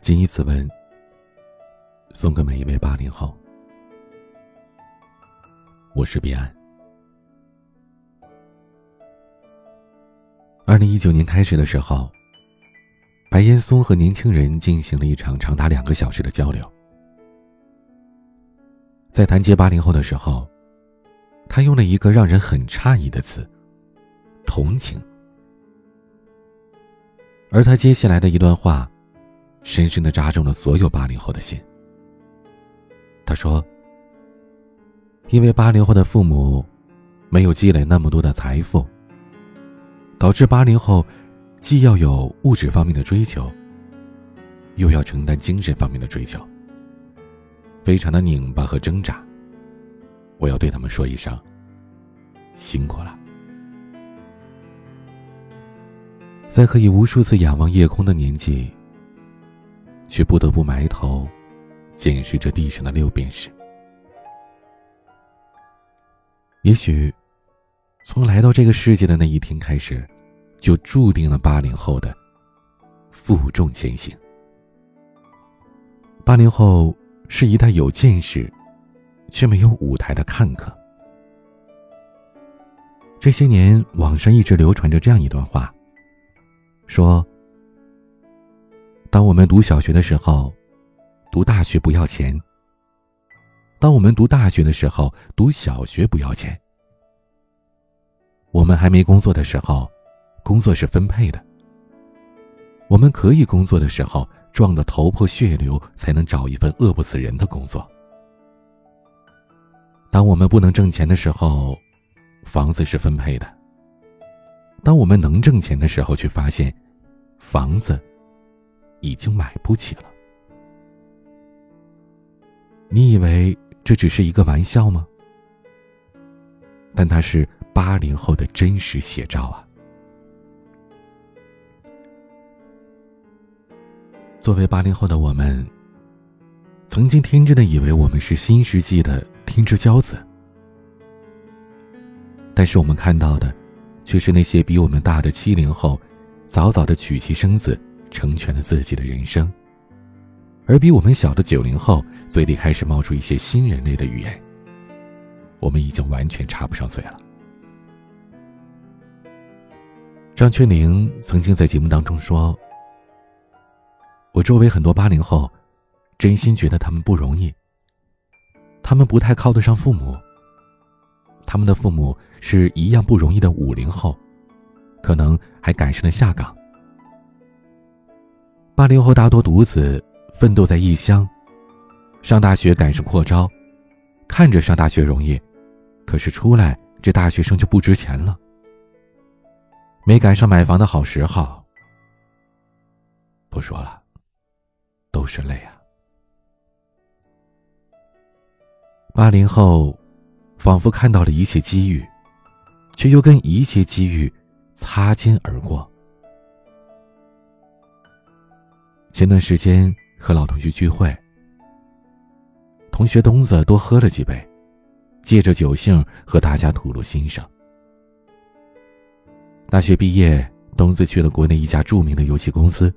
谨以此文送给每一位八零后。我是彼岸。二零一九年开始的时候，白岩松和年轻人进行了一场长达两个小时的交流。在谈及八零后的时候，他用了一个让人很诧异的词——同情。而他接下来的一段话，深深的扎中了所有八零后的心。他说：“因为八零后的父母没有积累那么多的财富。”导致八零后既要有物质方面的追求，又要承担精神方面的追求，非常的拧巴和挣扎。我要对他们说一声：辛苦了。在可以无数次仰望夜空的年纪，却不得不埋头检视着地上的六便士。也许。从来到这个世界的那一天开始，就注定了八零后的负重前行。八零后是一代有见识，却没有舞台的看客。这些年，网上一直流传着这样一段话：说，当我们读小学的时候，读大学不要钱；当我们读大学的时候，读小学不要钱。我们还没工作的时候，工作是分配的；我们可以工作的时候，撞得头破血流才能找一份饿不死人的工作。当我们不能挣钱的时候，房子是分配的；当我们能挣钱的时候，却发现房子已经买不起了。你以为这只是一个玩笑吗？但它是。八零后的真实写照啊！作为八零后的我们，曾经天真的以为我们是新世纪的天之骄子，但是我们看到的，却是那些比我们大的七零后，早早的娶妻生子，成全了自己的人生；而比我们小的九零后，嘴里开始冒出一些新人类的语言，我们已经完全插不上嘴了。张泉灵曾经在节目当中说：“我周围很多八零后，真心觉得他们不容易。他们不太靠得上父母，他们的父母是一样不容易的五零后，可能还赶上了下岗。八零后大多独子，奋斗在异乡，上大学赶上扩招，看着上大学容易，可是出来这大学生就不值钱了。”没赶上买房的好时候，不说了，都是泪啊！八零后仿佛看到了一切机遇，却又跟一切机遇擦肩而过。前段时间和老同学聚会，同学东子多喝了几杯，借着酒兴和大家吐露心声。大学毕业，东子去了国内一家著名的游戏公司，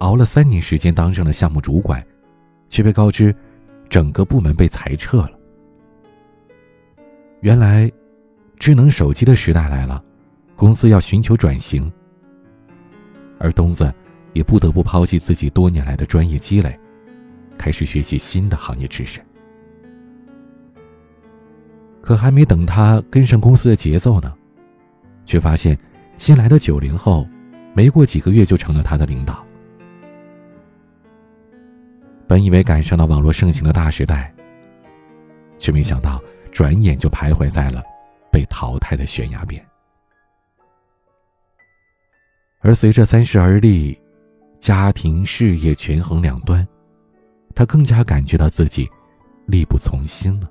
熬了三年时间当上了项目主管，却被告知，整个部门被裁撤了。原来，智能手机的时代来了，公司要寻求转型，而东子也不得不抛弃自己多年来的专业积累，开始学习新的行业知识。可还没等他跟上公司的节奏呢，却发现。新来的九零后，没过几个月就成了他的领导。本以为赶上了网络盛行的大时代，却没想到转眼就徘徊在了被淘汰的悬崖边。而随着三十而立，家庭事业权衡两端，他更加感觉到自己力不从心了，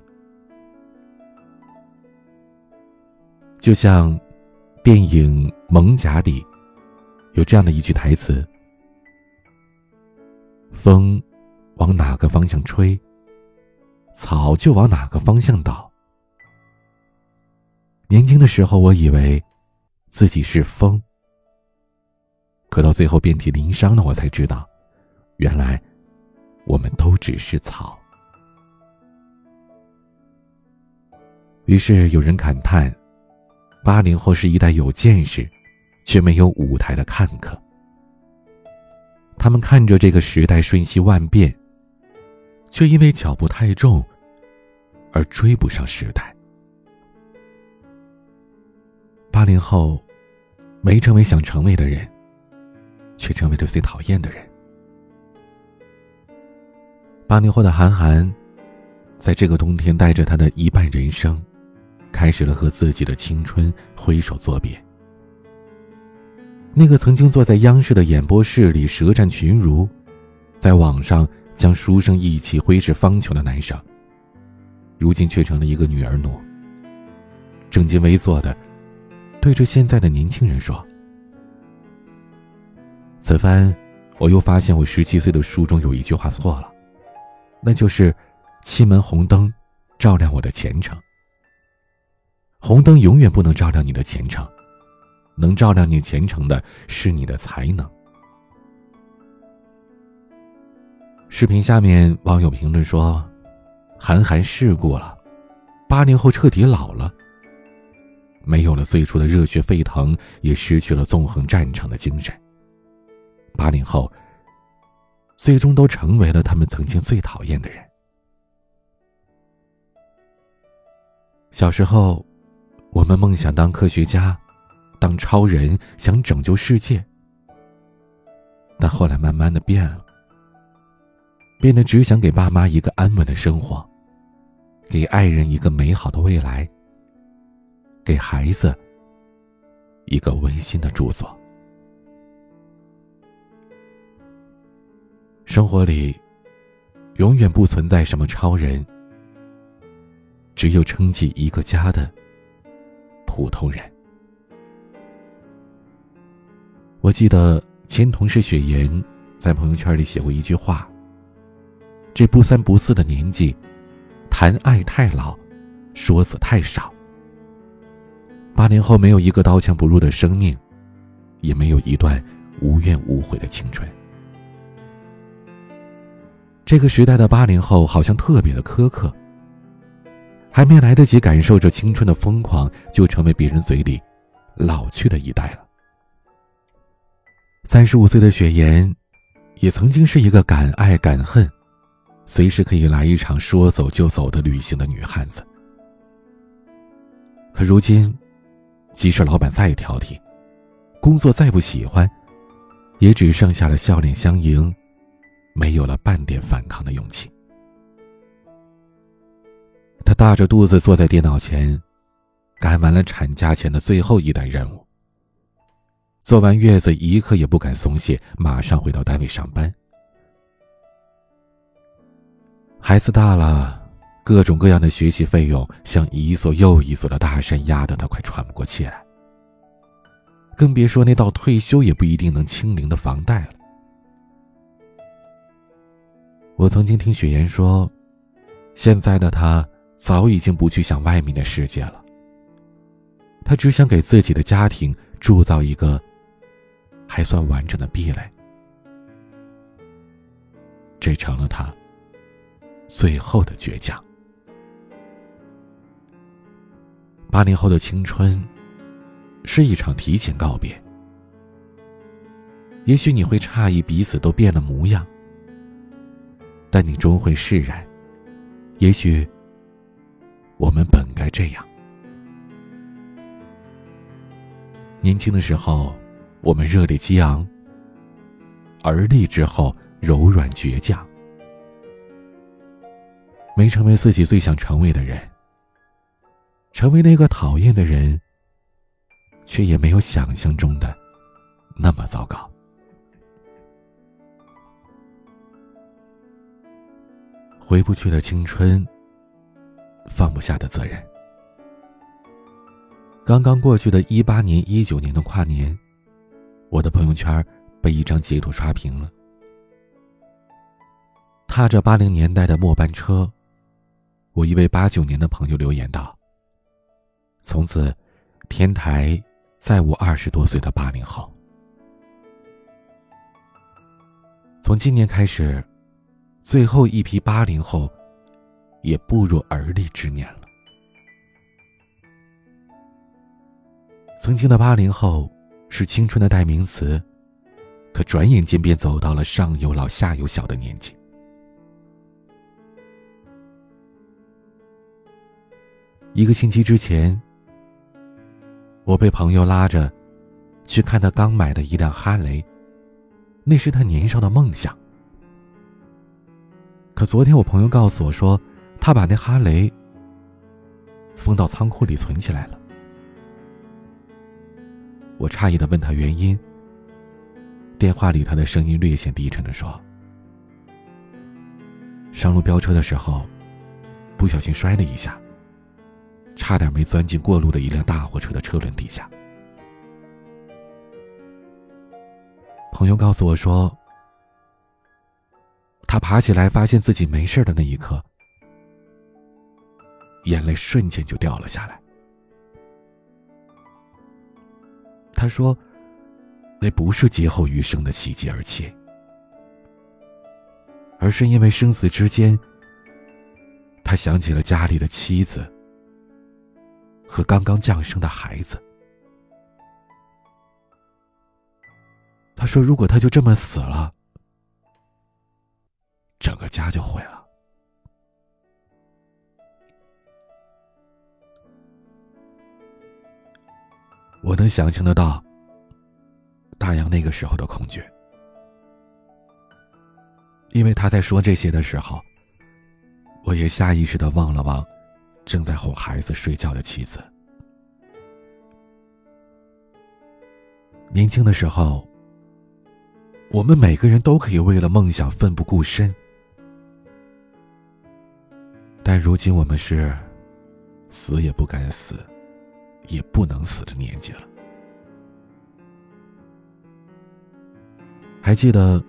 就像。电影《蒙甲》里有这样的一句台词：“风往哪个方向吹，草就往哪个方向倒。”年轻的时候，我以为自己是风，可到最后遍体鳞伤了，我才知道，原来，我们都只是草。于是有人感叹：八零后是一代有见识，却没有舞台的看客。他们看着这个时代瞬息万变，却因为脚步太重而追不上时代。八零后没成为想成为的人，却成为了最讨厌的人。八零后的韩寒，在这个冬天，带着他的一半人生，开始了和自己的青春挥手作别。那个曾经坐在央视的演播室里舌战群儒，在网上将书生意气挥斥方遒的男生，如今却成了一个女儿奴。正襟危坐的，对着现在的年轻人说：“此番，我又发现我十七岁的书中有一句话错了，那就是‘七门红灯，照亮我的前程’。红灯永远不能照亮你的前程。”能照亮你前程的是你的才能。视频下面网友评论说：“韩寒事故了，八零后彻底老了，没有了最初的热血沸腾，也失去了纵横战场的精神。八零后最终都成为了他们曾经最讨厌的人。小时候，我们梦想当科学家。”当超人想拯救世界，但后来慢慢的变了，变得只想给爸妈一个安稳的生活，给爱人一个美好的未来，给孩子一个温馨的住所。生活里永远不存在什么超人，只有撑起一个家的普通人。我记得前同事雪岩在朋友圈里写过一句话：“这不三不四的年纪，谈爱太老，说死太少。八零后没有一个刀枪不入的生命，也没有一段无怨无悔的青春。这个时代的八零后好像特别的苛刻，还没来得及感受着青春的疯狂，就成为别人嘴里老去的一代了。”三十五岁的雪岩，也曾经是一个敢爱敢恨、随时可以来一场说走就走的旅行的女汉子。可如今，即使老板再挑剔，工作再不喜欢，也只剩下了笑脸相迎，没有了半点反抗的勇气。她大着肚子坐在电脑前，赶完了产假前的最后一单任务。做完月子，一刻也不敢松懈，马上回到单位上班。孩子大了，各种各样的学习费用像一座又一座的大山，压得他快喘不过气来。更别说那到退休也不一定能清零的房贷了。我曾经听雪岩说，现在的他早已经不去想外面的世界了，他只想给自己的家庭铸造一个。还算完整的壁垒，这成了他最后的倔强。八零后的青春是一场提前告别，也许你会诧异彼此都变了模样，但你终会释然。也许我们本该这样，年轻的时候。我们热烈激昂，而立之后柔软倔强，没成为自己最想成为的人，成为那个讨厌的人，却也没有想象中的那么糟糕。回不去的青春，放不下的责任。刚刚过去的一八年、一九年的跨年。我的朋友圈被一张截图刷屏了。踏着八零年代的末班车，我一位八九年的朋友留言道：“从此，天台再无二十多岁的八零后。”从今年开始，最后一批八零后也步入而立之年了。曾经的八零后是青春的代名词，可转眼间便走到了上有老下有小的年纪。一个星期之前，我被朋友拉着去看他刚买的一辆哈雷，那是他年少的梦想。可昨天我朋友告诉我说，他把那哈雷封到仓库里存起来了。我诧异的问他原因，电话里他的声音略显低沉的说：“上路飙车的时候，不小心摔了一下。”差点没钻进过路的一辆大货车的车轮底下。朋友告诉我说，他爬起来发现自己没事的那一刻，眼泪瞬间就掉了下来。他说，那不是劫后余生的喜极而泣，而是因为生死之间，他想起了家里的妻子。和刚刚降生的孩子，他说：“如果他就这么死了，整个家就毁了。”我能想象得到大洋那个时候的恐惧，因为他在说这些的时候，我也下意识的望了望。正在哄孩子睡觉的妻子。年轻的时候，我们每个人都可以为了梦想奋不顾身，但如今我们是死也不敢死，也不能死的年纪了。还记得《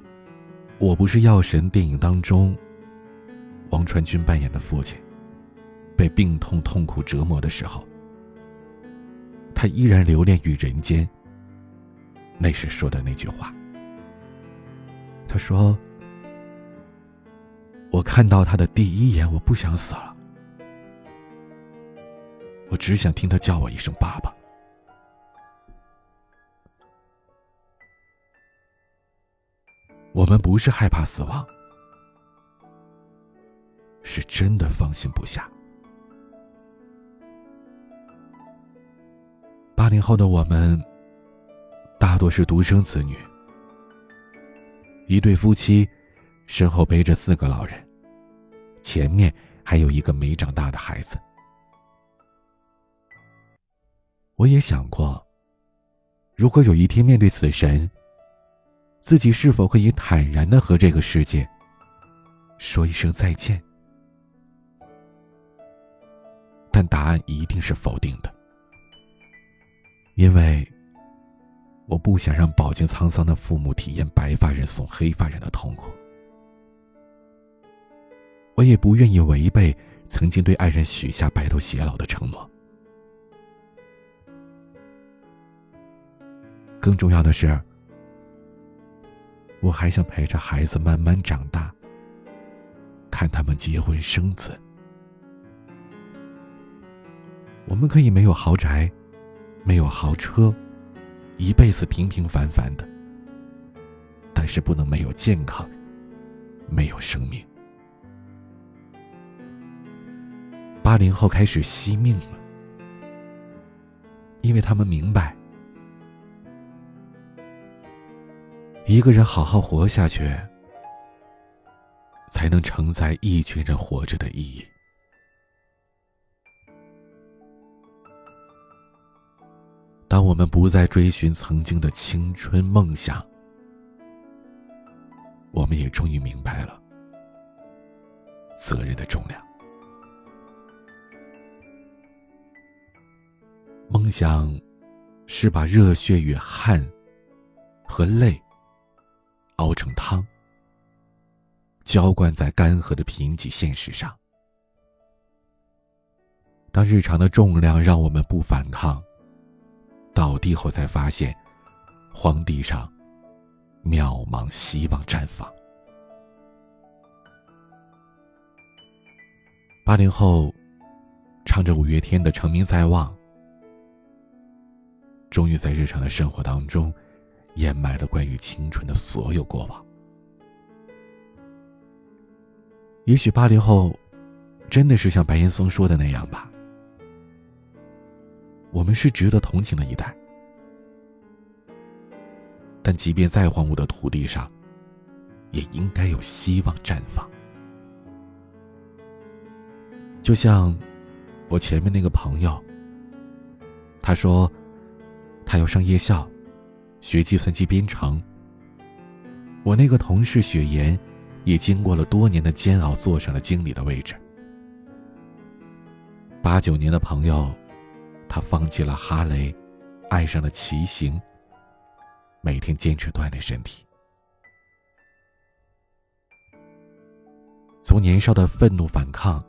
我不是药神》电影当中，王传君扮演的父亲。被病痛痛苦折磨的时候，他依然留恋于人间。那时说的那句话，他说：“看到他的第一眼，我不想死了，我只想听他叫我一声爸爸。”我们不是害怕死亡，是真的放心不下。八零后的我们，大多是独生子女，一对夫妻身后背着四个老人，前面还有一个没长大的孩子。我也想过，如果有一天面对死神，自己是否可以坦然的和这个世界说一声再见？但答案一定是否定的。因为我不想让饱经沧桑的父母体验白发人送黑发人的痛苦，我也不愿意违背曾经对爱人许下白头偕老的承诺。更重要的是，我还想陪着孩子慢慢长大，看他们结婚生子。我们可以没有豪宅。没有豪车，一辈子平平凡凡的。但是不能没有健康，没有生命。八零后开始惜命了，因为他们明白，一个人好好活下去，才能承载一群人活着的意义。当我们不再追寻曾经的青春梦想，我们也终于明白了责任的重量。梦想是把热血与汗和泪熬成汤浇灌在干涸的贫瘠现实上。当日常的重量让我们不反抗倒地后才发现荒地上渺茫希望绽放。八零后唱着五月天的成名在望终于在日常的生活当中掩埋了关于青春的所有过往。也许八零后真的是像白岩松说的那样吧，我们是值得同情的一代。但即便再荒芜的土地上，也应该有希望绽放。就像我前面那个朋友，他说他要上夜校，学计算机编程。我那个同事雪岩，也经过了多年的煎熬，坐上了经理的位置。八九年的朋友，他放弃了哈雷，爱上了骑行。每天坚持锻炼身体，从年少的愤怒反抗，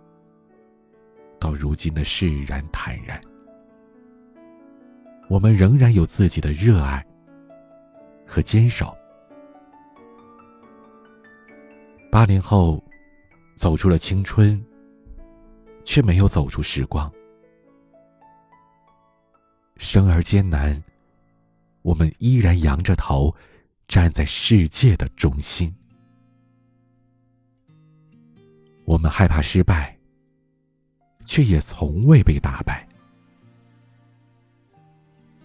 到如今的释然坦然，我们仍然有自己的热爱和坚守。八零后走出了青春，却没有走出时光，生而艰难。我们依然仰着头，站在世界的中心。我们害怕失败，却也从未被打败。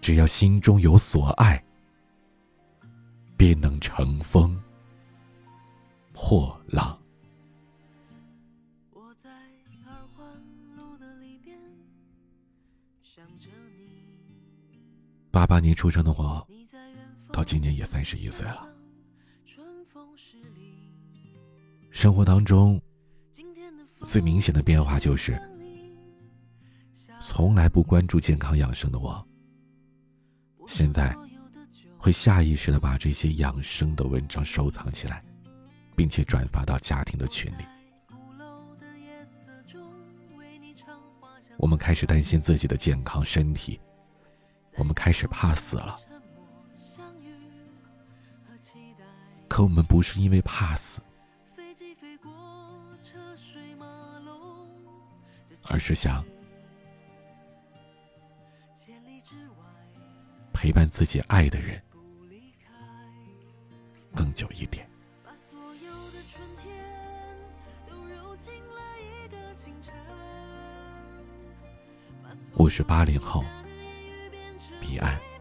只要心中有所爱，便能乘风破浪。我在二环路的里边，想着你。八八年出生的我，到今年也三十一岁了。生活当中最明显的变化就是，从来不关注健康养生的我，现在会下意识的把这些养生的文章收藏起来，并且转发到家庭的群里。我们开始担心自己的健康身体。我们开始怕死了，可我们不是因为怕死，而是想陪伴自己爱的人更久一点。我是八零后。彼岸。